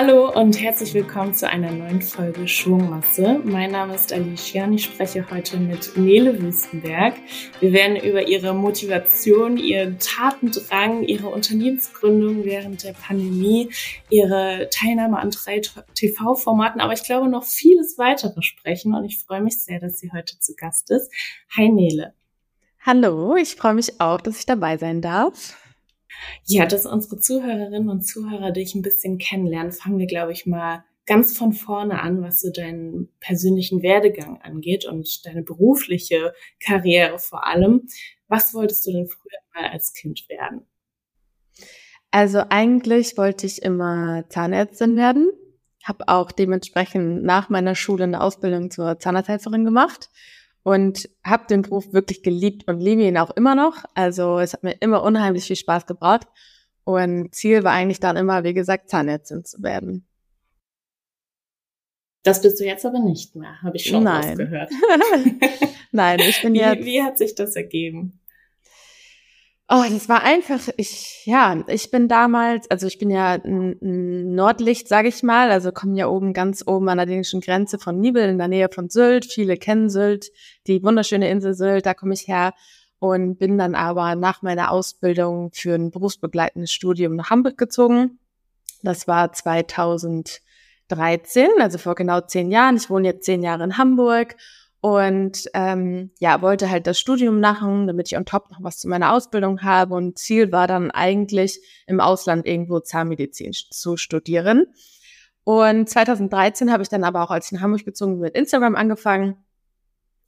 Hallo und herzlich willkommen zu einer neuen Folge Schwungmasse. Mein Name ist Alicia und ich spreche heute mit Nele Wüstenberg. Wir werden über ihre Motivation, ihren Tatendrang, ihre Unternehmensgründung während der Pandemie, ihre Teilnahme an drei TV-Formaten, aber ich glaube noch vieles weitere sprechen und ich freue mich sehr, dass sie heute zu Gast ist. Hi Nele. Hallo, ich freue mich auch, dass ich dabei sein darf. Ja, dass unsere Zuhörerinnen und Zuhörer dich ein bisschen kennenlernen, fangen wir, glaube ich, mal ganz von vorne an, was so deinen persönlichen Werdegang angeht und deine berufliche Karriere vor allem. Was wolltest du denn früher mal als Kind werden? Also eigentlich wollte ich immer Zahnärztin werden, habe auch dementsprechend nach meiner Schule eine Ausbildung zur Zahnarzthelferin gemacht und habe den Beruf wirklich geliebt und liebe ihn auch immer noch. Also es hat mir immer unheimlich viel Spaß gebracht. Und Ziel war eigentlich dann immer, wie gesagt, Zahnärztin zu werden. Das bist du jetzt aber nicht mehr, habe ich schon Nein. gehört. Nein, ich bin wie, jetzt. Wie hat sich das ergeben? Oh, das war einfach, ich, ja, ich bin damals, also ich bin ja ein, Nordlicht, sage ich mal, also komme ja oben, ganz oben an der dänischen Grenze von Nibel in der Nähe von Sylt. Viele kennen Sylt, die wunderschöne Insel Sylt, da komme ich her und bin dann aber nach meiner Ausbildung für ein berufsbegleitendes Studium nach Hamburg gezogen. Das war 2013, also vor genau zehn Jahren. Ich wohne jetzt zehn Jahre in Hamburg und ähm, ja, wollte halt das Studium machen, damit ich on top noch was zu meiner Ausbildung habe. Und Ziel war dann eigentlich im Ausland irgendwo Zahnmedizin zu studieren. Und 2013 habe ich dann aber auch, als ich in Hamburg gezogen bin, mit Instagram angefangen.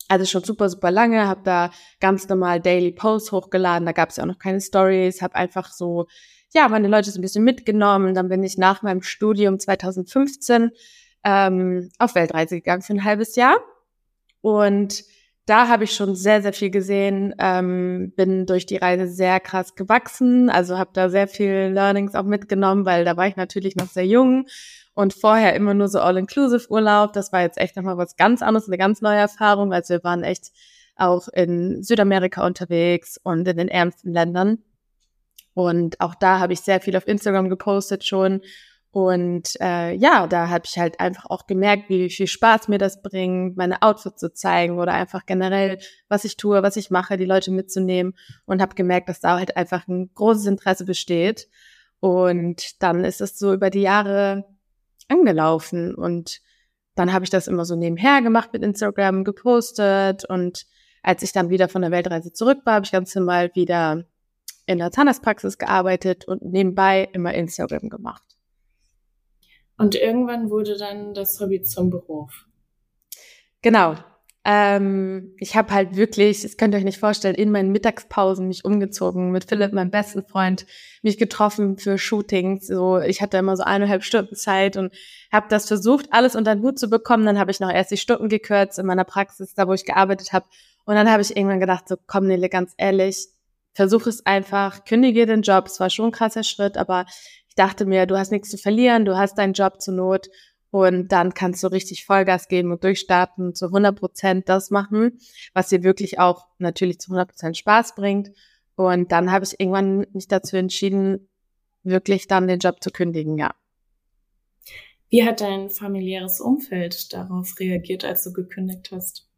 Also schon super, super lange, habe da ganz normal Daily Posts hochgeladen, da gab es ja auch noch keine Stories, habe einfach so, ja, meine Leute so ein bisschen mitgenommen. Dann bin ich nach meinem Studium 2015 ähm, auf Weltreise gegangen für ein halbes Jahr und da habe ich schon sehr, sehr viel gesehen, ähm, bin durch die Reise sehr krass gewachsen, also habe da sehr viel Learnings auch mitgenommen, weil da war ich natürlich noch sehr jung und vorher immer nur so All-Inclusive-Urlaub. Das war jetzt echt nochmal was ganz anderes, eine ganz neue Erfahrung. Also wir waren echt auch in Südamerika unterwegs und in den ärmsten Ländern. Und auch da habe ich sehr viel auf Instagram gepostet schon und äh, ja, da habe ich halt einfach auch gemerkt, wie viel Spaß mir das bringt, meine Outfits zu zeigen oder einfach generell, was ich tue, was ich mache, die Leute mitzunehmen und habe gemerkt, dass da halt einfach ein großes Interesse besteht. Und dann ist es so über die Jahre angelaufen und dann habe ich das immer so nebenher gemacht mit Instagram, gepostet und als ich dann wieder von der Weltreise zurück war, habe ich ganz normal wieder in der Zahnarztpraxis gearbeitet und nebenbei immer Instagram gemacht. Und irgendwann wurde dann das Hobby zum Beruf. Genau. Ähm, ich habe halt wirklich, das könnt ihr euch nicht vorstellen, in meinen Mittagspausen mich umgezogen, mit Philipp, meinem besten Freund, mich getroffen für Shootings. So, ich hatte immer so eineinhalb Stunden Zeit und habe das versucht, alles unter den Hut zu bekommen. Dann habe ich noch erst die Stunden gekürzt in meiner Praxis, da wo ich gearbeitet habe. Und dann habe ich irgendwann gedacht, so komm Nele, ganz ehrlich, versuch es einfach, kündige den Job. Es war schon ein krasser Schritt, aber dachte mir, du hast nichts zu verlieren, du hast deinen Job zur Not und dann kannst du richtig Vollgas geben und durchstarten, zu 100 Prozent das machen, was dir wirklich auch natürlich zu 100 Prozent Spaß bringt. Und dann habe ich irgendwann mich dazu entschieden, wirklich dann den Job zu kündigen, ja. Wie hat dein familiäres Umfeld darauf reagiert, als du gekündigt hast?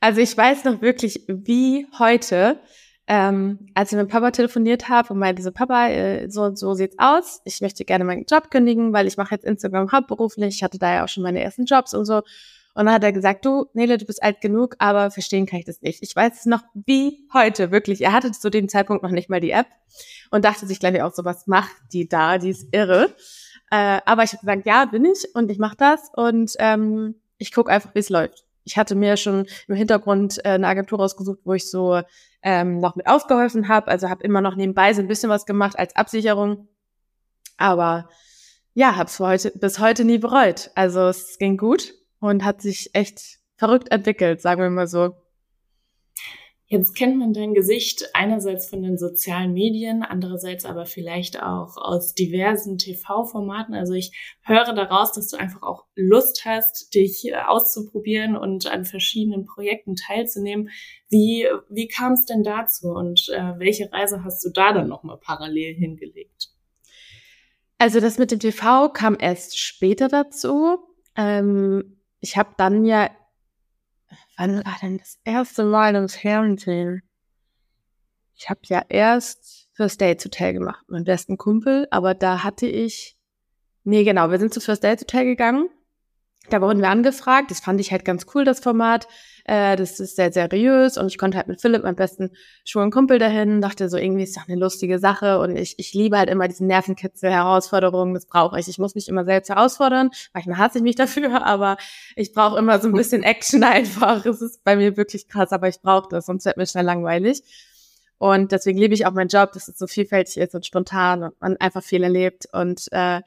Also ich weiß noch wirklich wie heute, ähm, als ich mit Papa telefoniert habe und meinte so, Papa, äh, so und so sieht's aus. Ich möchte gerne meinen Job kündigen, weil ich mache jetzt Instagram hauptberuflich. Ich hatte da ja auch schon meine ersten Jobs und so. Und dann hat er gesagt, du, Nele, du bist alt genug, aber verstehen kann ich das nicht. Ich weiß es noch wie heute, wirklich. Er hatte zu dem Zeitpunkt noch nicht mal die App und dachte sich, glaube ich, auch so, was macht die da? Die ist irre. Äh, aber ich habe gesagt, ja, bin ich und ich mache das und ähm, ich gucke einfach, wie es läuft. Ich hatte mir schon im Hintergrund äh, eine Agentur rausgesucht, wo ich so ähm, noch mit ausgeholfen habe. Also habe immer noch nebenbei so ein bisschen was gemacht als Absicherung. Aber ja, habe es heute, bis heute nie bereut. Also es ging gut und hat sich echt verrückt entwickelt, sagen wir mal so. Jetzt kennt man dein Gesicht einerseits von den sozialen Medien, andererseits aber vielleicht auch aus diversen TV-Formaten. Also ich höre daraus, dass du einfach auch Lust hast, dich äh, auszuprobieren und an verschiedenen Projekten teilzunehmen. Wie, wie kam es denn dazu und äh, welche Reise hast du da dann nochmal parallel hingelegt? Also das mit dem TV kam erst später dazu. Ähm, ich habe dann ja wann war denn das erste Mal im Fernsehen? Ich habe ja erst First Dates Hotel gemacht, mein besten Kumpel, aber da hatte ich, nee genau, wir sind zu First Dates Hotel gegangen. Da wurden wir angefragt, das fand ich halt ganz cool, das Format. Äh, das ist sehr seriös und ich konnte halt mit Philipp, meinem besten schwulen Kumpel, dahin, dachte so, irgendwie ist doch eine lustige Sache und ich, ich liebe halt immer diesen Nervenkitzel, Herausforderungen, das brauche ich. Ich muss mich immer selbst herausfordern. Manchmal hasse ich mich dafür, aber ich brauche immer so ein bisschen Action einfach. Es ist bei mir wirklich krass, aber ich brauche das, sonst wird mir schnell langweilig. Und deswegen liebe ich auch meinen Job, dass es so vielfältig ist und spontan und man einfach viel erlebt und äh,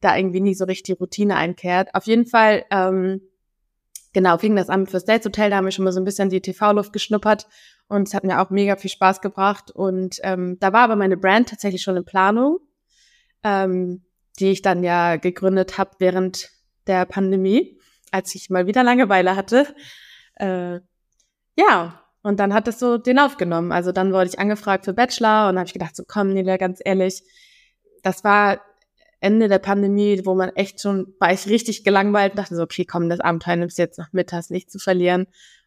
da irgendwie nie so richtig die Routine einkehrt. Auf jeden Fall ähm, genau, fing das an fürs Dates Hotel, da haben wir schon mal so ein bisschen die TV-Luft geschnuppert und es hat mir auch mega viel Spaß gebracht. Und ähm, da war aber meine Brand tatsächlich schon in Planung, ähm, die ich dann ja gegründet habe während der Pandemie, als ich mal wieder Langeweile hatte. Äh, ja, und dann hat es so den aufgenommen. Also dann wurde ich angefragt für Bachelor und habe ich gedacht, so komm, Nila, ganz ehrlich, das war Ende der Pandemie, wo man echt schon, war ich richtig gelangweilt und dachte so, okay, komm, das Abenteuer nimmst du jetzt noch mit, hast nicht zu verlieren.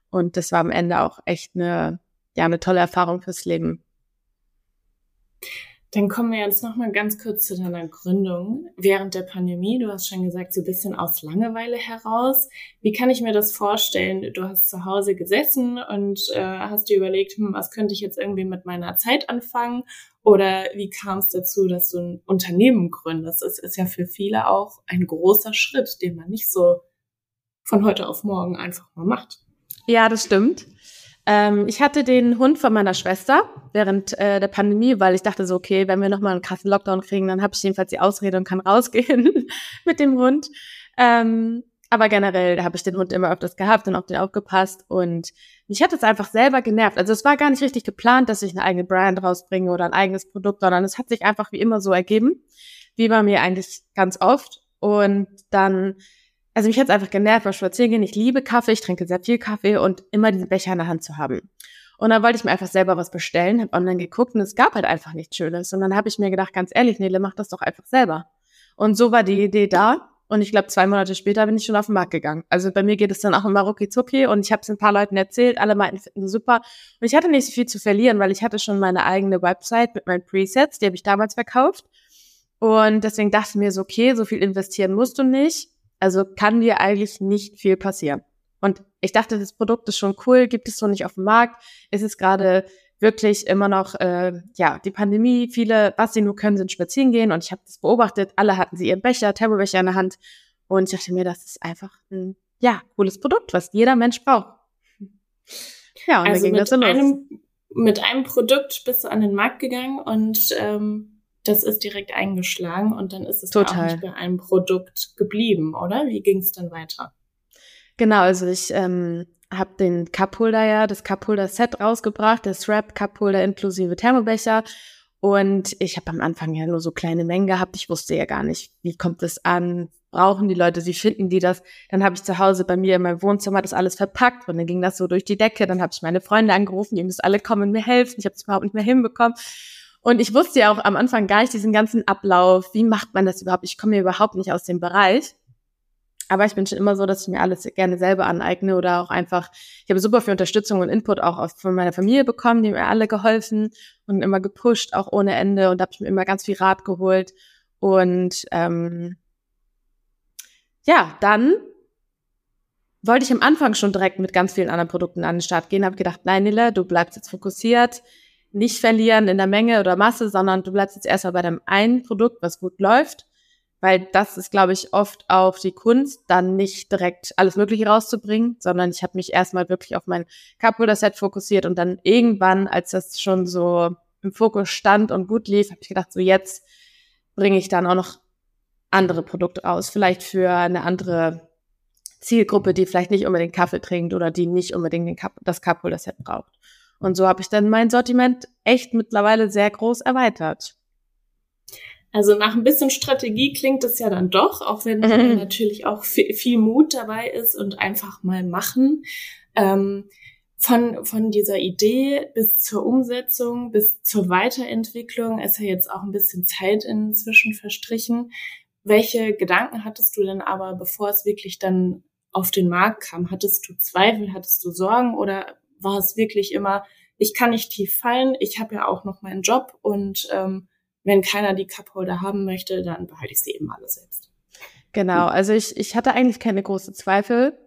Und das war am Ende auch echt eine, ja, eine tolle Erfahrung fürs Leben. Dann kommen wir jetzt noch mal ganz kurz zu deiner Gründung während der Pandemie. Du hast schon gesagt, so ein bisschen aus Langeweile heraus. Wie kann ich mir das vorstellen? Du hast zu Hause gesessen und äh, hast dir überlegt, hm, was könnte ich jetzt irgendwie mit meiner Zeit anfangen? Oder wie kam es dazu, dass du ein Unternehmen gründest? Das ist ja für viele auch ein großer Schritt, den man nicht so von heute auf morgen einfach mal macht. Ja, das stimmt. Ähm, ich hatte den Hund von meiner Schwester während äh, der Pandemie, weil ich dachte so, okay, wenn wir nochmal einen krassen Lockdown kriegen, dann habe ich jedenfalls die Ausrede und kann rausgehen mit dem Hund. Ähm, aber generell habe ich den Hund immer öfters gehabt und auf den aufgepasst und mich hat es einfach selber genervt. Also es war gar nicht richtig geplant, dass ich eine eigene Brand rausbringe oder ein eigenes Produkt, sondern es hat sich einfach wie immer so ergeben, wie bei mir eigentlich ganz oft. Und dann also mich hat es einfach genervt beim Spazierengehen. Ich liebe Kaffee, ich trinke sehr viel Kaffee und immer diesen Becher in der Hand zu haben. Und dann wollte ich mir einfach selber was bestellen, habe online geguckt und es gab halt einfach nichts Schönes. Und dann habe ich mir gedacht, ganz ehrlich, Nele, mach das doch einfach selber. Und so war die Idee da. Und ich glaube, zwei Monate später bin ich schon auf den Markt gegangen. Also bei mir geht es dann auch immer rucki zucki und ich habe es ein paar Leuten erzählt, alle meinten, finden super. Und ich hatte nicht so viel zu verlieren, weil ich hatte schon meine eigene Website mit meinen Presets, die habe ich damals verkauft. Und deswegen dachte ich mir so, okay, so viel investieren musst du nicht. Also kann dir eigentlich nicht viel passieren. Und ich dachte, das Produkt ist schon cool, gibt es so nicht auf dem Markt. Es ist gerade wirklich immer noch, äh, ja, die Pandemie. Viele, was sie nur können, sind spazieren gehen. Und ich habe das beobachtet. Alle hatten sie ihren Becher, Thermobecher in der Hand. Und ich dachte mir, das ist einfach ein, ja, cooles Produkt, was jeder Mensch braucht. Ja, und also dann ging das so los. Einem, mit einem Produkt bist du an den Markt gegangen und ähm, das ist direkt eingeschlagen und dann ist es Total. auch nicht bei einem Produkt geblieben, oder? Wie ging es dann weiter? Genau, also ich ähm, habe den Cupholder ja, das Cupholder-Set rausgebracht, das Wrap Cupholder inklusive Thermobecher. Und ich habe am Anfang ja nur so kleine Mengen gehabt. Ich wusste ja gar nicht, wie kommt es an, brauchen die Leute, wie finden die das? Dann habe ich zu Hause bei mir in meinem Wohnzimmer das alles verpackt und dann ging das so durch die Decke. Dann habe ich meine Freunde angerufen, die müssen alle kommen und mir helfen. Ich habe es überhaupt nicht mehr hinbekommen. Und ich wusste ja auch am Anfang gar nicht diesen ganzen Ablauf. Wie macht man das überhaupt? Ich komme ja überhaupt nicht aus dem Bereich. Aber ich bin schon immer so, dass ich mir alles gerne selber aneigne oder auch einfach, ich habe super viel Unterstützung und Input auch von meiner Familie bekommen, die mir alle geholfen und immer gepusht, auch ohne Ende. Und da habe ich mir immer ganz viel Rat geholt. Und ähm, ja, dann wollte ich am Anfang schon direkt mit ganz vielen anderen Produkten an den Start gehen, habe gedacht, nein, Nilla, du bleibst jetzt fokussiert nicht verlieren in der Menge oder Masse, sondern du bleibst jetzt erstmal bei dem einen Produkt, was gut läuft. Weil das ist, glaube ich, oft auch die Kunst, dann nicht direkt alles Mögliche rauszubringen, sondern ich habe mich erstmal wirklich auf mein Cupholder-Set fokussiert und dann irgendwann, als das schon so im Fokus stand und gut lief, habe ich gedacht, so jetzt bringe ich dann auch noch andere Produkte raus. Vielleicht für eine andere Zielgruppe, die vielleicht nicht unbedingt Kaffee trinkt oder die nicht unbedingt den Cup, das Cupholder-Set braucht. Und so habe ich dann mein Sortiment echt mittlerweile sehr groß erweitert. Also nach ein bisschen Strategie klingt es ja dann doch, auch wenn mhm. natürlich auch viel, viel, Mut dabei ist und einfach mal machen. Ähm, von, von dieser Idee bis zur Umsetzung, bis zur Weiterentwicklung ist ja jetzt auch ein bisschen Zeit inzwischen verstrichen. Welche Gedanken hattest du denn aber, bevor es wirklich dann auf den Markt kam? Hattest du Zweifel, hattest du Sorgen oder war es wirklich immer, ich kann nicht tief fallen, ich habe ja auch noch meinen Job und ähm, wenn keiner die Cupholder haben möchte, dann behalte ich sie eben alle selbst. Genau, also ich, ich hatte eigentlich keine großen Zweifel,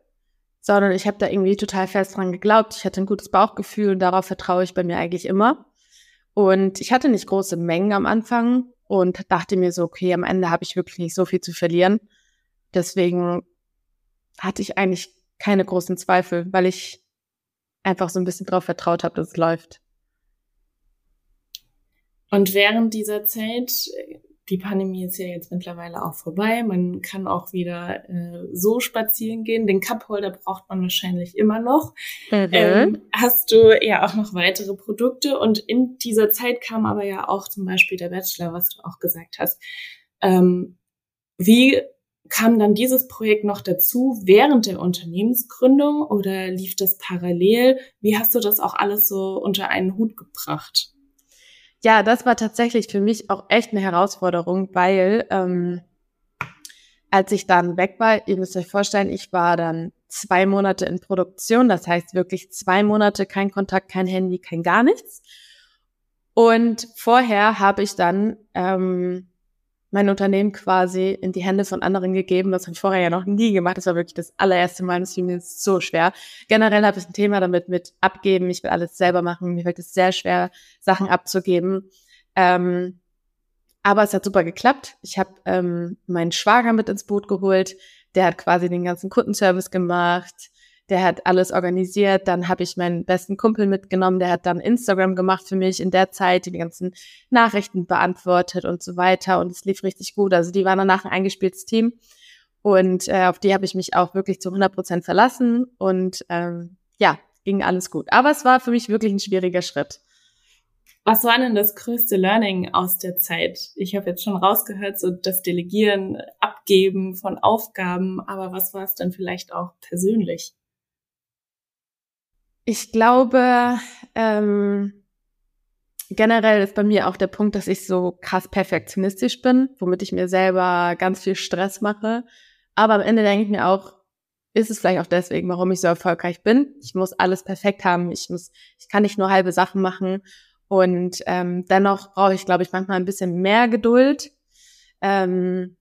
sondern ich habe da irgendwie total fest dran geglaubt. Ich hatte ein gutes Bauchgefühl und darauf vertraue ich bei mir eigentlich immer. Und ich hatte nicht große Mengen am Anfang und dachte mir so, okay, am Ende habe ich wirklich nicht so viel zu verlieren. Deswegen hatte ich eigentlich keine großen Zweifel, weil ich einfach so ein bisschen darauf vertraut habe, dass es läuft. Und während dieser Zeit, die Pandemie ist ja jetzt mittlerweile auch vorbei, man kann auch wieder äh, so spazieren gehen. Den Cupholder braucht man wahrscheinlich immer noch. Mhm. Ähm, hast du ja auch noch weitere Produkte und in dieser Zeit kam aber ja auch zum Beispiel der Bachelor, was du auch gesagt hast. Ähm, wie kam dann dieses Projekt noch dazu während der Unternehmensgründung oder lief das parallel? Wie hast du das auch alles so unter einen Hut gebracht? Ja, das war tatsächlich für mich auch echt eine Herausforderung, weil ähm, als ich dann weg war, ihr müsst euch vorstellen, ich war dann zwei Monate in Produktion, das heißt wirklich zwei Monate kein Kontakt, kein Handy, kein gar nichts. Und vorher habe ich dann ähm, mein Unternehmen quasi in die Hände von anderen gegeben. Das habe ich vorher ja noch nie gemacht. Das war wirklich das allererste Mal. Das fiel mir so schwer. Generell habe ich ein Thema damit mit abgeben. Ich will alles selber machen. Mir fällt es sehr schwer, Sachen abzugeben. Ähm, aber es hat super geklappt. Ich habe ähm, meinen Schwager mit ins Boot geholt. Der hat quasi den ganzen Kundenservice gemacht der hat alles organisiert. Dann habe ich meinen besten Kumpel mitgenommen, der hat dann Instagram gemacht für mich in der Zeit, die ganzen Nachrichten beantwortet und so weiter. Und es lief richtig gut. Also die waren danach ein eingespieltes Team. Und äh, auf die habe ich mich auch wirklich zu 100 Prozent verlassen. Und ähm, ja, ging alles gut. Aber es war für mich wirklich ein schwieriger Schritt. Was war denn das größte Learning aus der Zeit? Ich habe jetzt schon rausgehört, so das Delegieren, Abgeben von Aufgaben, aber was war es denn vielleicht auch persönlich? Ich glaube, ähm, generell ist bei mir auch der Punkt, dass ich so krass perfektionistisch bin, womit ich mir selber ganz viel Stress mache. Aber am Ende denke ich mir auch, ist es vielleicht auch deswegen, warum ich so erfolgreich bin. Ich muss alles perfekt haben. Ich muss, ich kann nicht nur halbe Sachen machen. Und ähm, dennoch brauche ich, glaube ich, manchmal ein bisschen mehr Geduld. Ähm,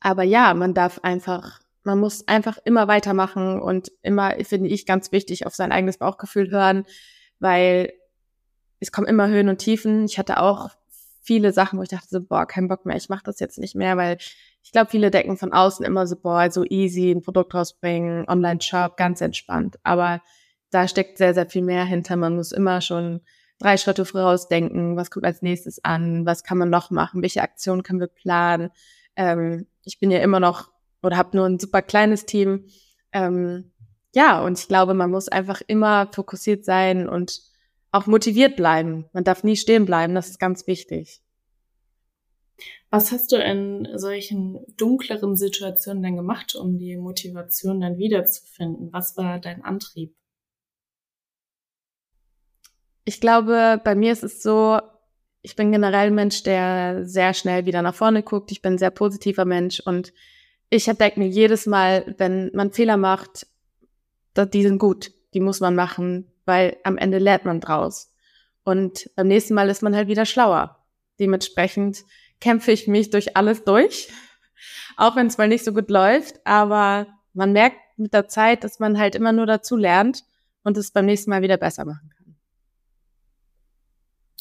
aber ja, man darf einfach man muss einfach immer weitermachen und immer, finde ich, ganz wichtig, auf sein eigenes Bauchgefühl hören, weil es kommen immer Höhen und Tiefen. Ich hatte auch viele Sachen, wo ich dachte so, boah, kein Bock mehr, ich mache das jetzt nicht mehr, weil ich glaube, viele decken von außen immer so, boah, so easy, ein Produkt rausbringen, Online-Shop, ganz entspannt. Aber da steckt sehr, sehr viel mehr hinter. Man muss immer schon drei Schritte vorausdenken, was kommt als nächstes an, was kann man noch machen, welche Aktionen können wir planen. Ähm, ich bin ja immer noch oder habe nur ein super kleines Team. Ähm, ja, und ich glaube, man muss einfach immer fokussiert sein und auch motiviert bleiben. Man darf nie stehen bleiben, das ist ganz wichtig. Was hast du in solchen dunkleren Situationen denn gemacht, um die Motivation dann wiederzufinden? Was war dein Antrieb? Ich glaube, bei mir ist es so, ich bin generell ein Mensch, der sehr schnell wieder nach vorne guckt. Ich bin ein sehr positiver Mensch und ich denke mir jedes Mal, wenn man Fehler macht, die sind gut, die muss man machen, weil am Ende lernt man draus. Und beim nächsten Mal ist man halt wieder schlauer. Dementsprechend kämpfe ich mich durch alles durch, auch wenn es mal nicht so gut läuft, aber man merkt mit der Zeit, dass man halt immer nur dazu lernt und es beim nächsten Mal wieder besser machen kann.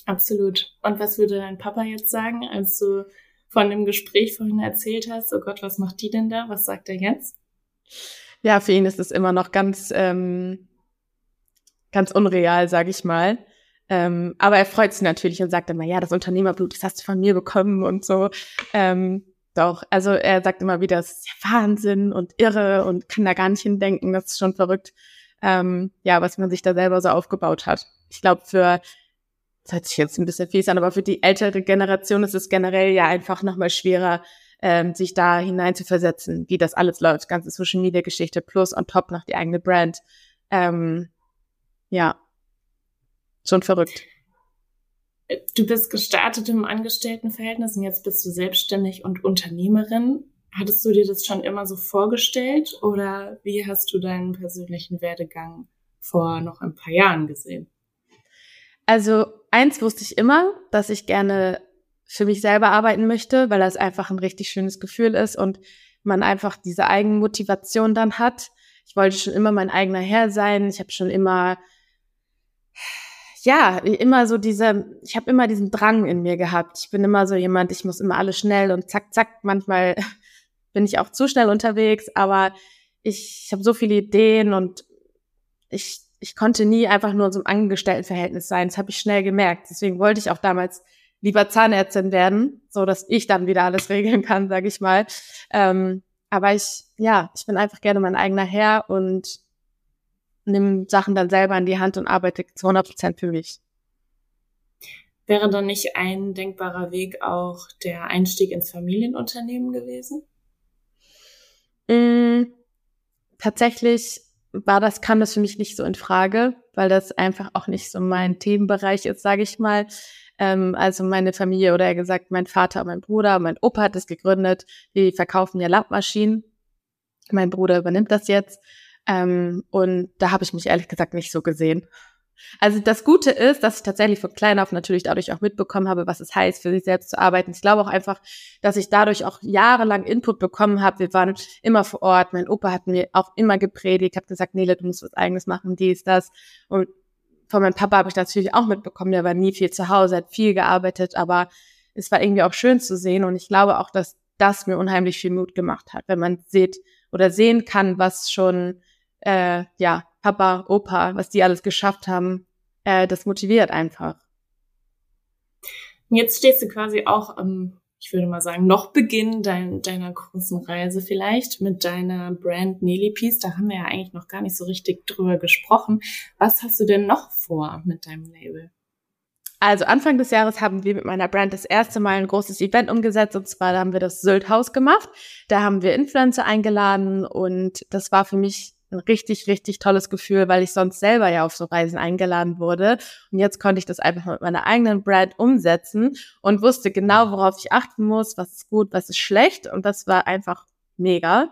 Absolut. Und was würde dein Papa jetzt sagen, als du von dem Gespräch vorhin erzählt hast, oh Gott, was macht die denn da? Was sagt er jetzt? Ja, für ihn ist es immer noch ganz, ähm, ganz unreal, sage ich mal. Ähm, aber er freut sich natürlich und sagt immer, ja, das Unternehmerblut, das hast du von mir bekommen und so. Ähm, doch, also er sagt immer wieder, das ist ja Wahnsinn und irre und kann da gar nicht hindenken, das ist schon verrückt. ähm, ja, was man sich da selber so aufgebaut hat. Ich glaube, für, das hört sich jetzt ein bisschen fies an, aber für die ältere Generation ist es generell ja einfach nochmal schwerer, ähm, sich da hineinzuversetzen, wie das alles läuft, ganze Social Media Geschichte plus on top noch die eigene Brand. Ähm, ja, schon verrückt. Du bist gestartet im Angestelltenverhältnis und jetzt bist du selbstständig und Unternehmerin. Hattest du dir das schon immer so vorgestellt oder wie hast du deinen persönlichen Werdegang vor noch ein paar Jahren gesehen? Also eins wusste ich immer, dass ich gerne für mich selber arbeiten möchte, weil das einfach ein richtig schönes Gefühl ist und man einfach diese Eigenmotivation dann hat. Ich wollte schon immer mein eigener Herr sein. Ich habe schon immer ja, immer so diese, ich habe immer diesen Drang in mir gehabt. Ich bin immer so jemand, ich muss immer alles schnell und zack, zack. Manchmal bin ich auch zu schnell unterwegs, aber ich, habe so viele Ideen und ich, ich konnte nie einfach nur in so einem Angestelltenverhältnis sein. Das habe ich schnell gemerkt. Deswegen wollte ich auch damals lieber Zahnärztin werden, so dass ich dann wieder alles regeln kann, sage ich mal. Ähm, aber ich, ja, ich bin einfach gerne mein eigener Herr und nehme Sachen dann selber in die Hand und arbeite zu 100 Prozent für mich. Wäre dann nicht ein denkbarer Weg auch der Einstieg ins Familienunternehmen gewesen? Mm, tatsächlich war das, kam das für mich nicht so in Frage, weil das einfach auch nicht so mein Themenbereich ist, sage ich mal. Ähm, also meine Familie oder eher gesagt mein Vater, mein Bruder, mein Opa hat es gegründet. Die verkaufen ja Lappmaschinen. Mein Bruder übernimmt das jetzt. Ähm, und da habe ich mich ehrlich gesagt nicht so gesehen. Also das Gute ist, dass ich tatsächlich von klein auf natürlich dadurch auch mitbekommen habe, was es heißt, für sich selbst zu arbeiten. Ich glaube auch einfach, dass ich dadurch auch jahrelang Input bekommen habe. Wir waren immer vor Ort. Mein Opa hat mir auch immer gepredigt, hat gesagt, Nele, du musst was eigenes machen, dies, das. Und von meinem Papa habe ich natürlich auch mitbekommen, der war nie viel zu Hause, hat viel gearbeitet, aber es war irgendwie auch schön zu sehen. Und ich glaube auch, dass das mir unheimlich viel Mut gemacht hat, wenn man sieht oder sehen kann, was schon äh, ja, Papa, Opa, was die alles geschafft haben, äh, das motiviert einfach. Jetzt stehst du quasi auch am, ich würde mal sagen, noch Beginn dein, deiner großen Reise vielleicht mit deiner Brand Nelly Peace. Da haben wir ja eigentlich noch gar nicht so richtig drüber gesprochen. Was hast du denn noch vor mit deinem Label? Also Anfang des Jahres haben wir mit meiner Brand das erste Mal ein großes Event umgesetzt und zwar haben wir das Sylt Haus gemacht. Da haben wir Influencer eingeladen und das war für mich ein richtig, richtig tolles Gefühl, weil ich sonst selber ja auf so Reisen eingeladen wurde. Und jetzt konnte ich das einfach mit meiner eigenen Brand umsetzen und wusste genau, worauf ich achten muss, was ist gut, was ist schlecht. Und das war einfach mega.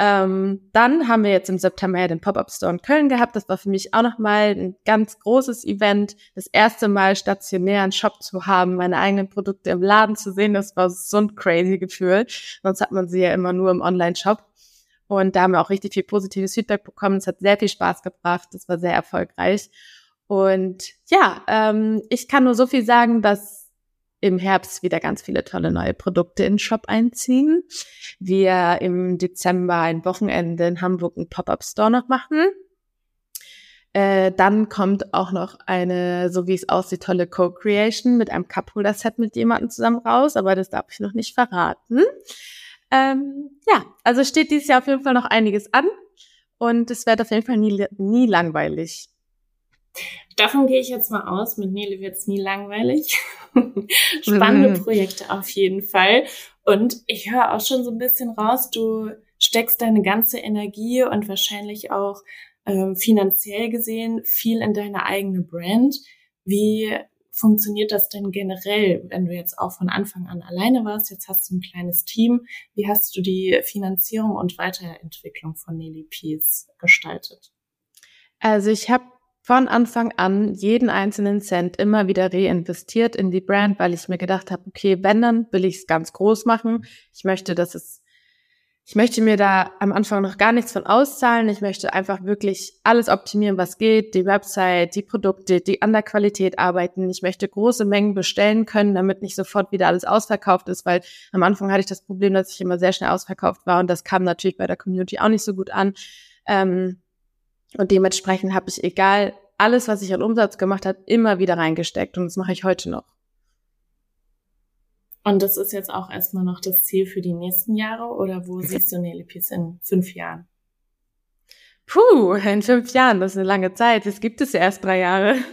Ähm, dann haben wir jetzt im September ja den Pop-Up Store in Köln gehabt. Das war für mich auch nochmal ein ganz großes Event. Das erste Mal stationär einen Shop zu haben, meine eigenen Produkte im Laden zu sehen, das war so ein crazy Gefühl. Sonst hat man sie ja immer nur im Online-Shop. Und da haben wir auch richtig viel positives Feedback bekommen. Es hat sehr viel Spaß gebracht. Es war sehr erfolgreich. Und ja, ähm, ich kann nur so viel sagen, dass im Herbst wieder ganz viele tolle neue Produkte in den Shop einziehen. Wir im Dezember ein Wochenende in Hamburg einen Pop-up-Store noch machen. Äh, dann kommt auch noch eine, so wie es aussieht, tolle Co-Creation mit einem Cup-Holder-Set mit jemandem zusammen raus, aber das darf ich noch nicht verraten. Ähm, ja, also steht dieses Jahr auf jeden Fall noch einiges an und es wird auf jeden Fall nie, nie langweilig. Davon gehe ich jetzt mal aus. Mit Nele wird es nie langweilig. Spannende mhm. Projekte auf jeden Fall. Und ich höre auch schon so ein bisschen raus, du steckst deine ganze Energie und wahrscheinlich auch ähm, finanziell gesehen viel in deine eigene Brand. Wie funktioniert das denn generell, wenn du jetzt auch von Anfang an alleine warst? Jetzt hast du ein kleines Team. Wie hast du die Finanzierung und Weiterentwicklung von Nelly Peace gestaltet? Also ich habe von Anfang an jeden einzelnen Cent immer wieder reinvestiert in die Brand, weil ich mir gedacht habe, okay, wenn dann will ich es ganz groß machen. Ich möchte, dass es ich möchte mir da am Anfang noch gar nichts von auszahlen. Ich möchte einfach wirklich alles optimieren, was geht. Die Website, die Produkte, die an der Qualität arbeiten. Ich möchte große Mengen bestellen können, damit nicht sofort wieder alles ausverkauft ist, weil am Anfang hatte ich das Problem, dass ich immer sehr schnell ausverkauft war und das kam natürlich bei der Community auch nicht so gut an. Ähm, und dementsprechend habe ich egal alles, was ich an Umsatz gemacht habe, immer wieder reingesteckt und das mache ich heute noch. Und das ist jetzt auch erstmal noch das Ziel für die nächsten Jahre oder wo siehst du Nelipis in fünf Jahren? Puh, in fünf Jahren, das ist eine lange Zeit. Es gibt es ja erst drei Jahre.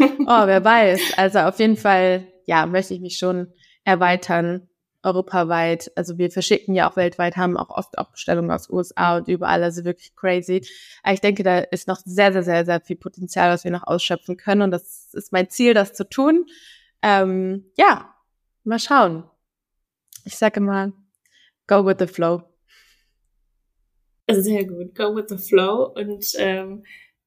Oh, wer weiß. Also auf jeden Fall, ja, möchte ich mich schon erweitern, europaweit. Also wir verschicken ja auch weltweit, haben auch oft auch Bestellungen aus USA und überall, also wirklich crazy. Aber ich denke, da ist noch sehr, sehr, sehr, sehr viel Potenzial, was wir noch ausschöpfen können. Und das ist mein Ziel, das zu tun. Ähm, ja, mal schauen. Ich sage mal, go with the flow. Sehr gut, go with the flow. Und ähm,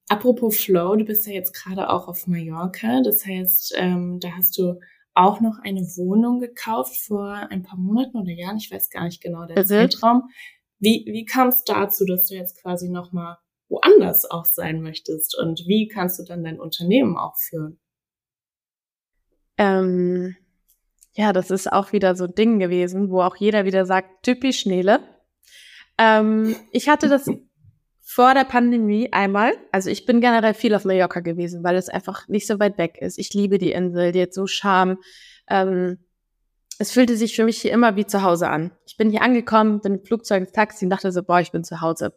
apropos Flow, du bist ja jetzt gerade auch auf Mallorca. Das heißt, ähm, da hast du auch noch eine Wohnung gekauft vor ein paar Monaten oder Jahren. Ich weiß gar nicht genau der mhm. Zeitraum. Wie, wie kam es dazu, dass du jetzt quasi nochmal woanders auch sein möchtest? Und wie kannst du dann dein Unternehmen auch führen? Ähm, ja, das ist auch wieder so ein Ding gewesen, wo auch jeder wieder sagt, typisch Nele. Ähm, ich hatte das vor der Pandemie einmal, also ich bin generell viel auf Mallorca gewesen, weil es einfach nicht so weit weg ist. Ich liebe die Insel, die hat so Charme. Ähm, es fühlte sich für mich hier immer wie zu Hause an. Ich bin hier angekommen, bin im Flugzeug ins Taxi und dachte so, boah, ich bin zu Hause.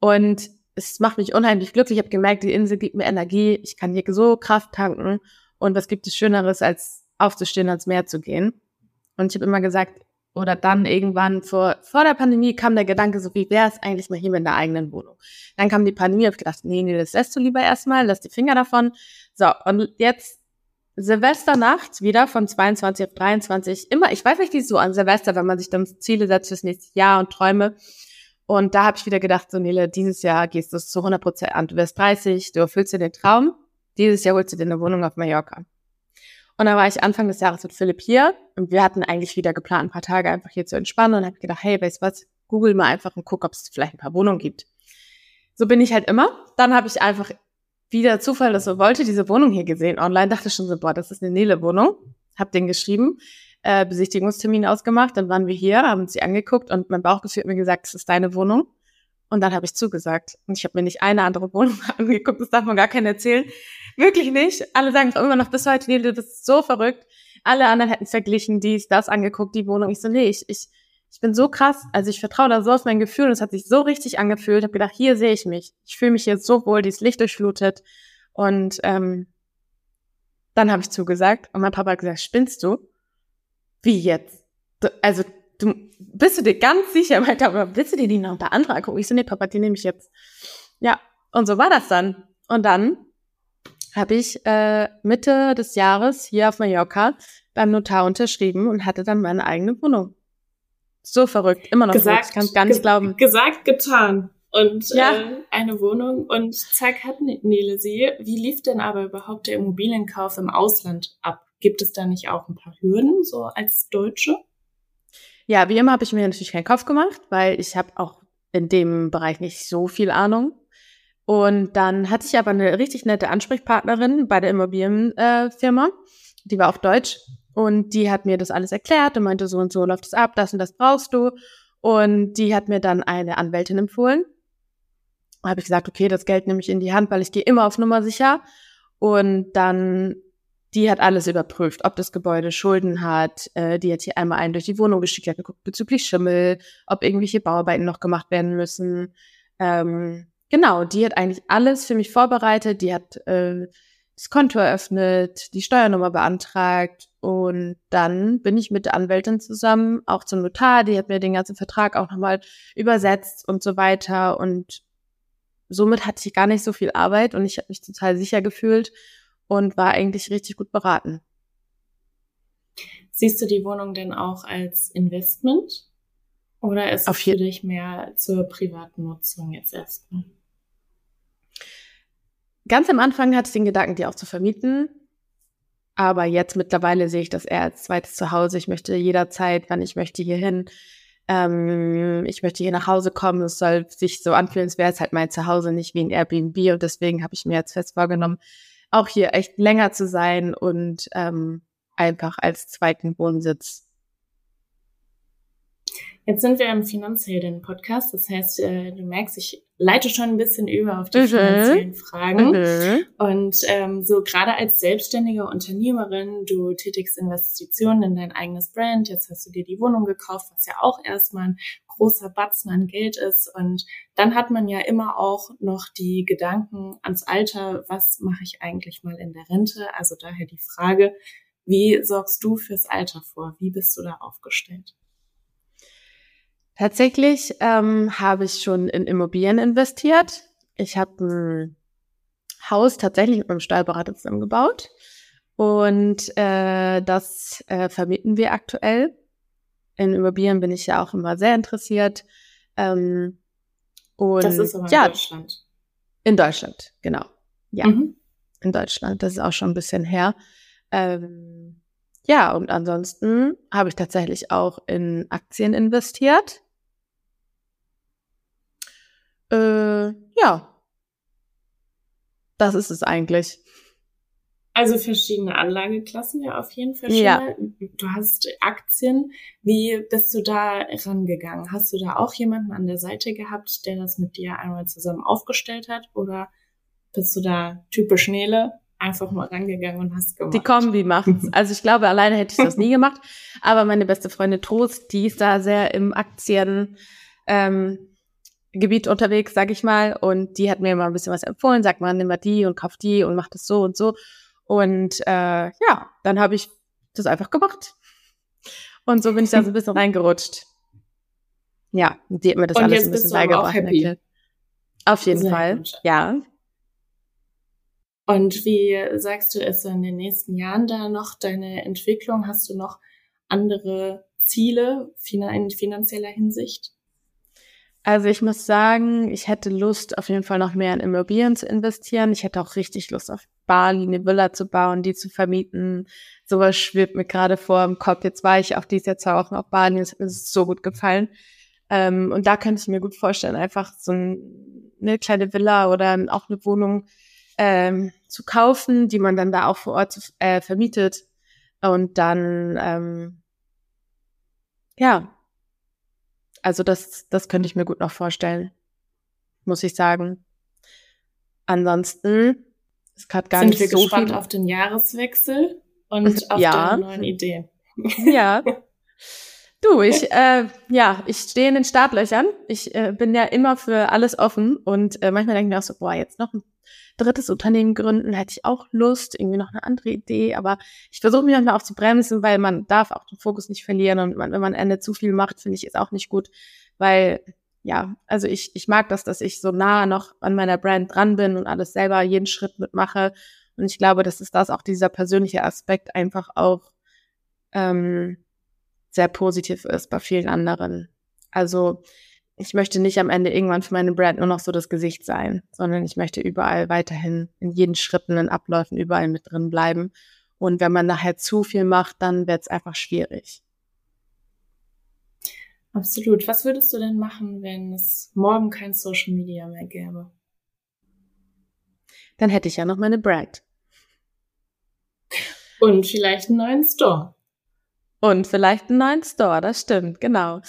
Und es macht mich unheimlich glücklich. Ich habe gemerkt, die Insel gibt mir Energie. Ich kann hier so Kraft tanken. Und was gibt es Schöneres, als aufzustehen, ans Meer zu gehen? Und ich habe immer gesagt, oder dann irgendwann vor, vor der Pandemie kam der Gedanke, so wie wäre es eigentlich mal hier mit einer eigenen Wohnung. Dann kam die Pandemie, hab ich gedacht, nee, nee, das lässt du lieber erstmal, lass die Finger davon. So, und jetzt Silvesternacht wieder von 22 auf 23. Immer, ich weiß nicht, wie es so an Silvester, wenn man sich dann Ziele setzt fürs nächste Jahr und Träume. Und da habe ich wieder gedacht, so Nele, dieses Jahr gehst du es zu 100 Prozent an. Du wirst 30, du erfüllst dir den Traum. Dieses Jahr holst du dir eine Wohnung auf Mallorca. Und dann war ich Anfang des Jahres mit Philipp hier und wir hatten eigentlich wieder geplant, ein paar Tage einfach hier zu entspannen und habe gedacht, hey, weißt du was, google mal einfach und guck, ob es vielleicht ein paar Wohnungen gibt. So bin ich halt immer. Dann habe ich einfach wieder Zufall, dass so wollte, diese Wohnung hier gesehen online, dachte schon so, boah, das ist eine Nele-Wohnung. Hab den geschrieben, äh, Besichtigungstermin ausgemacht, dann waren wir hier, haben uns sie angeguckt und mein Bauchgefühl hat mir gesagt, das ist deine Wohnung. Und dann habe ich zugesagt. Und ich habe mir nicht eine andere Wohnung angeguckt, das darf man gar keinen erzählen. Wirklich nicht. Alle sagen immer noch bis heute, nee, du bist so verrückt. Alle anderen hätten verglichen, dies, das angeguckt, die Wohnung. Ich so, nee, ich, ich, ich bin so krass. Also ich vertraue da so auf mein Gefühl und es hat sich so richtig angefühlt. Habe gedacht, hier sehe ich mich. Ich fühle mich jetzt so wohl, dieses Licht durchflutet. Und ähm, dann habe ich zugesagt und mein Papa hat gesagt, spinnst du? Wie jetzt? Du, also du bist du dir ganz sicher? Mein Papa, willst du dir die noch unter andere angucken? Ich so, nee, Papa, die nehme ich jetzt. Ja, und so war das dann. Und dann habe ich äh, Mitte des Jahres hier auf Mallorca beim Notar unterschrieben und hatte dann meine eigene Wohnung. So verrückt, immer noch gesagt, verrückt, ich kann gar nicht glauben. Gesagt, getan. Und ja. äh, eine Wohnung und zack hat ne-, Nele sie. Wie lief denn aber überhaupt der Immobilienkauf im Ausland ab? Gibt es da nicht auch ein paar Hürden, so als Deutsche? Ja, wie immer habe ich mir natürlich keinen Kopf gemacht, weil ich habe auch in dem Bereich nicht so viel Ahnung. Und dann hatte ich aber eine richtig nette Ansprechpartnerin bei der Immobilienfirma, äh, die war auf Deutsch und die hat mir das alles erklärt und meinte, so und so läuft es ab, das und das brauchst du. Und die hat mir dann eine Anwältin empfohlen. Habe ich gesagt, okay, das Geld nehme ich in die Hand, weil ich gehe immer auf Nummer sicher. Und dann, die hat alles überprüft, ob das Gebäude Schulden hat. Äh, die hat hier einmal einen durch die Wohnung geschickt, hat geguckt bezüglich Schimmel, ob irgendwelche Bauarbeiten noch gemacht werden müssen. Ähm, Genau, die hat eigentlich alles für mich vorbereitet. Die hat äh, das Konto eröffnet, die Steuernummer beantragt und dann bin ich mit der Anwältin zusammen auch zum Notar. Die hat mir den ganzen Vertrag auch nochmal übersetzt und so weiter und somit hatte ich gar nicht so viel Arbeit und ich habe mich total sicher gefühlt und war eigentlich richtig gut beraten. Siehst du die Wohnung denn auch als Investment? Oder ist es für dich mehr zur privaten Nutzung jetzt erstmal? Ganz am Anfang hatte ich den Gedanken, die auch zu vermieten. Aber jetzt mittlerweile sehe ich das eher als zweites Zuhause. Ich möchte jederzeit, wann ich möchte, hier hin. Ähm, ich möchte hier nach Hause kommen. Es soll sich so anfühlen, als wäre es halt mein Zuhause, nicht wie ein Airbnb. Und deswegen habe ich mir jetzt fest vorgenommen, auch hier echt länger zu sein und ähm, einfach als zweiten Wohnsitz Jetzt sind wir im Finanzhelden-Podcast. Das heißt, äh, du merkst, ich leite schon ein bisschen über auf die mhm. finanziellen Fragen. Mhm. Und ähm, so gerade als selbstständige Unternehmerin, du tätigst Investitionen in dein eigenes Brand. Jetzt hast du dir die Wohnung gekauft, was ja auch erstmal ein großer Batzen an Geld ist. Und dann hat man ja immer auch noch die Gedanken ans Alter, was mache ich eigentlich mal in der Rente? Also daher die Frage, wie sorgst du fürs Alter vor? Wie bist du da aufgestellt? Tatsächlich ähm, habe ich schon in Immobilien investiert. Ich habe ein Haus tatsächlich mit meinem Steuerberater zusammengebaut und äh, das äh, vermieten wir aktuell. In Immobilien bin ich ja auch immer sehr interessiert. Ähm, und das ist aber in ja, Deutschland. In Deutschland, genau. Ja, mhm. in Deutschland. Das ist auch schon ein bisschen her. Ähm, ja, und ansonsten habe ich tatsächlich auch in Aktien investiert. Äh, ja. Das ist es eigentlich. Also verschiedene Anlageklassen, ja, auf jeden Fall schon ja. Du hast Aktien. Wie bist du da rangegangen? Hast du da auch jemanden an der Seite gehabt, der das mit dir einmal zusammen aufgestellt hat? Oder bist du da typisch Nele? Einfach mal rangegangen und hast gemacht. Die Kombi macht's. Also ich glaube, alleine hätte ich das nie gemacht. Aber meine beste Freundin Trost, die ist da sehr im Aktien ähm, Gebiet unterwegs, sag ich mal. Und die hat mir mal ein bisschen was empfohlen, sagt man, nimm mal die und kauf die und mach das so und so. Und äh, ja, dann habe ich das einfach gemacht. Und so bin ich da so ein bisschen reingerutscht. Ja, die hat mir das und alles ein bisschen beigebracht. Auf jeden Sehr Fall, gut. ja. Und wie sagst du, so in den nächsten Jahren da noch deine Entwicklung? Hast du noch andere Ziele in finanzieller Hinsicht? Also ich muss sagen, ich hätte Lust, auf jeden Fall noch mehr in Immobilien zu investieren. Ich hätte auch richtig Lust, auf Bali eine Villa zu bauen, die zu vermieten. Sowas schwebt mir gerade vor im Kopf. Jetzt war ich auch dieses Jahr zwei Wochen auf Bali, es hat mir so gut gefallen. Ähm, und da könnte ich mir gut vorstellen, einfach so ein, eine kleine Villa oder auch eine Wohnung ähm, zu kaufen, die man dann da auch vor Ort äh, vermietet. Und dann, ähm, ja, also das, das könnte ich mir gut noch vorstellen, muss ich sagen. Ansonsten ist gerade gar Sind nicht wir so gespannt viel. auf den Jahreswechsel und auf ja. deine neuen Ideen. Ja. Du, ich, äh, ja, ich stehe in den Startlöchern. Ich äh, bin ja immer für alles offen und äh, manchmal denke ich mir auch so, boah, jetzt noch ein drittes Unternehmen gründen, hätte ich auch Lust, irgendwie noch eine andere Idee, aber ich versuche mich manchmal auch zu bremsen, weil man darf auch den Fokus nicht verlieren und man, wenn man Ende zu viel macht, finde ich, ist auch nicht gut, weil ja, also ich, ich mag das, dass ich so nah noch an meiner Brand dran bin und alles selber jeden Schritt mitmache und ich glaube, dass es das auch dieser persönliche Aspekt einfach auch ähm, sehr positiv ist bei vielen anderen. Also ich möchte nicht am Ende irgendwann für meine Brand nur noch so das Gesicht sein, sondern ich möchte überall weiterhin in jeden Schritten, in Abläufen überall mit drin bleiben. Und wenn man nachher zu viel macht, dann wird es einfach schwierig. Absolut. Was würdest du denn machen, wenn es morgen kein Social Media mehr gäbe? Dann hätte ich ja noch meine Brand. Und vielleicht einen neuen Store. Und vielleicht einen neuen Store, das stimmt, genau.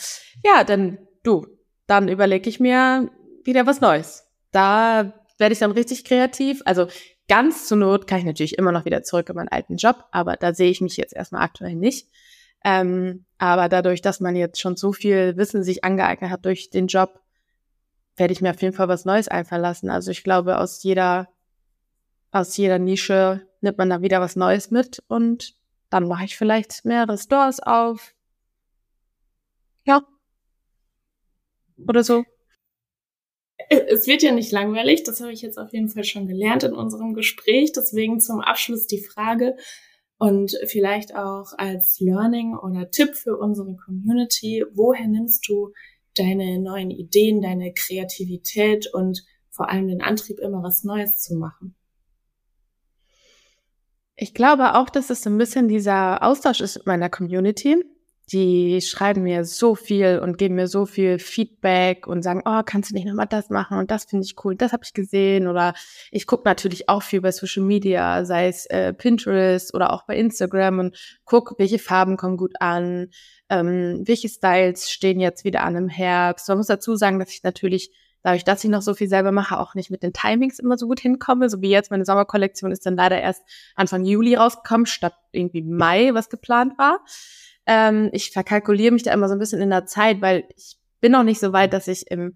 Ja, dann du, dann überlege ich mir wieder was Neues. Da werde ich dann richtig kreativ. Also ganz zur Not kann ich natürlich immer noch wieder zurück in meinen alten Job, aber da sehe ich mich jetzt erstmal aktuell nicht. Ähm, aber dadurch, dass man jetzt schon so viel Wissen sich angeeignet hat durch den Job, werde ich mir auf jeden Fall was Neues einfallen lassen. Also ich glaube, aus jeder, aus jeder Nische nimmt man da wieder was Neues mit und dann mache ich vielleicht mehrere Stores auf. Ja, oder so? Es wird ja nicht langweilig, das habe ich jetzt auf jeden Fall schon gelernt in unserem Gespräch. Deswegen zum Abschluss die Frage und vielleicht auch als Learning oder Tipp für unsere Community, woher nimmst du deine neuen Ideen, deine Kreativität und vor allem den Antrieb, immer was Neues zu machen? Ich glaube auch, dass es so ein bisschen dieser Austausch ist mit meiner Community. Die schreiben mir so viel und geben mir so viel Feedback und sagen, oh, kannst du nicht nochmal das machen und das finde ich cool, das habe ich gesehen. Oder ich gucke natürlich auch viel bei Social Media, sei es äh, Pinterest oder auch bei Instagram und gucke, welche Farben kommen gut an, ähm, welche Styles stehen jetzt wieder an im Herbst. Man muss dazu sagen, dass ich natürlich dadurch, dass ich noch so viel selber mache, auch nicht mit den Timings immer so gut hinkomme. So wie jetzt meine Sommerkollektion ist dann leider erst Anfang Juli rausgekommen, statt irgendwie Mai, was geplant war. Ähm, ich verkalkuliere mich da immer so ein bisschen in der Zeit, weil ich bin noch nicht so weit, dass ich im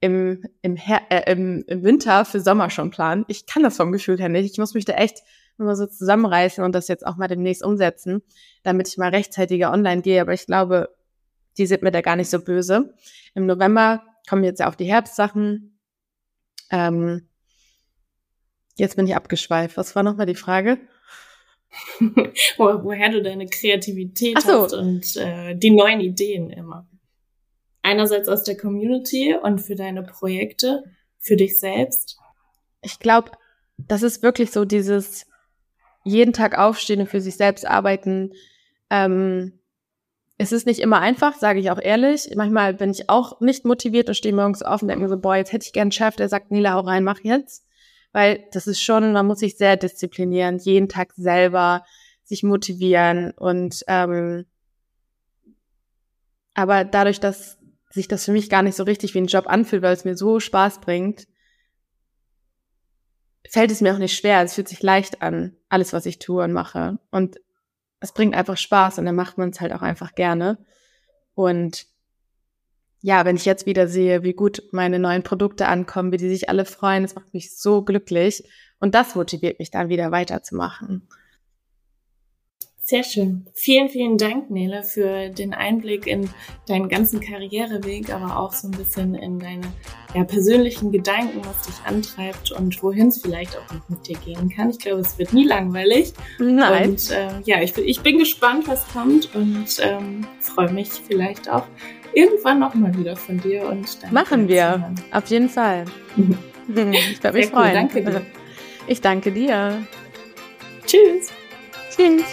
im, im, Her äh, im, im Winter für Sommer schon plan. Ich kann das vom Gefühl her nicht. Ich muss mich da echt immer so zusammenreißen und das jetzt auch mal demnächst umsetzen, damit ich mal rechtzeitiger online gehe. Aber ich glaube, die sind mir da gar nicht so böse. Im November kommen jetzt ja auch die Herbstsachen. Ähm, jetzt bin ich abgeschweift. Was war nochmal die Frage? Wo, woher du deine Kreativität so. hast und äh, die neuen Ideen immer. Einerseits aus der Community und für deine Projekte, für dich selbst. Ich glaube, das ist wirklich so dieses jeden Tag aufstehen und für sich selbst arbeiten. Ähm, es ist nicht immer einfach, sage ich auch ehrlich. Manchmal bin ich auch nicht motiviert und stehe morgens auf und denke mir so, boah, jetzt hätte ich gern einen Chef, der sagt, Nila, hau rein, mach jetzt weil das ist schon, man muss sich sehr disziplinieren, jeden Tag selber sich motivieren und ähm, aber dadurch, dass sich das für mich gar nicht so richtig wie ein Job anfühlt, weil es mir so Spaß bringt, fällt es mir auch nicht schwer. Es fühlt sich leicht an, alles, was ich tue und mache. Und es bringt einfach Spaß und dann macht man es halt auch einfach gerne. Und ja, wenn ich jetzt wieder sehe, wie gut meine neuen Produkte ankommen, wie die sich alle freuen, das macht mich so glücklich. Und das motiviert mich dann wieder weiterzumachen. Sehr schön. Vielen, vielen Dank, Nele, für den Einblick in deinen ganzen Karriereweg, aber auch so ein bisschen in deine ja, persönlichen Gedanken, was dich antreibt und wohin es vielleicht auch noch mit dir gehen kann. Ich glaube, es wird nie langweilig. Nein. Und äh, ja, ich, ich bin gespannt, was kommt und ähm, freue mich vielleicht auch irgendwann nochmal wieder von dir und dann Machen wir, auf jeden Fall. ich würde mich freuen. Cool, danke dir. Ich danke dir. Tschüss. Tschüss.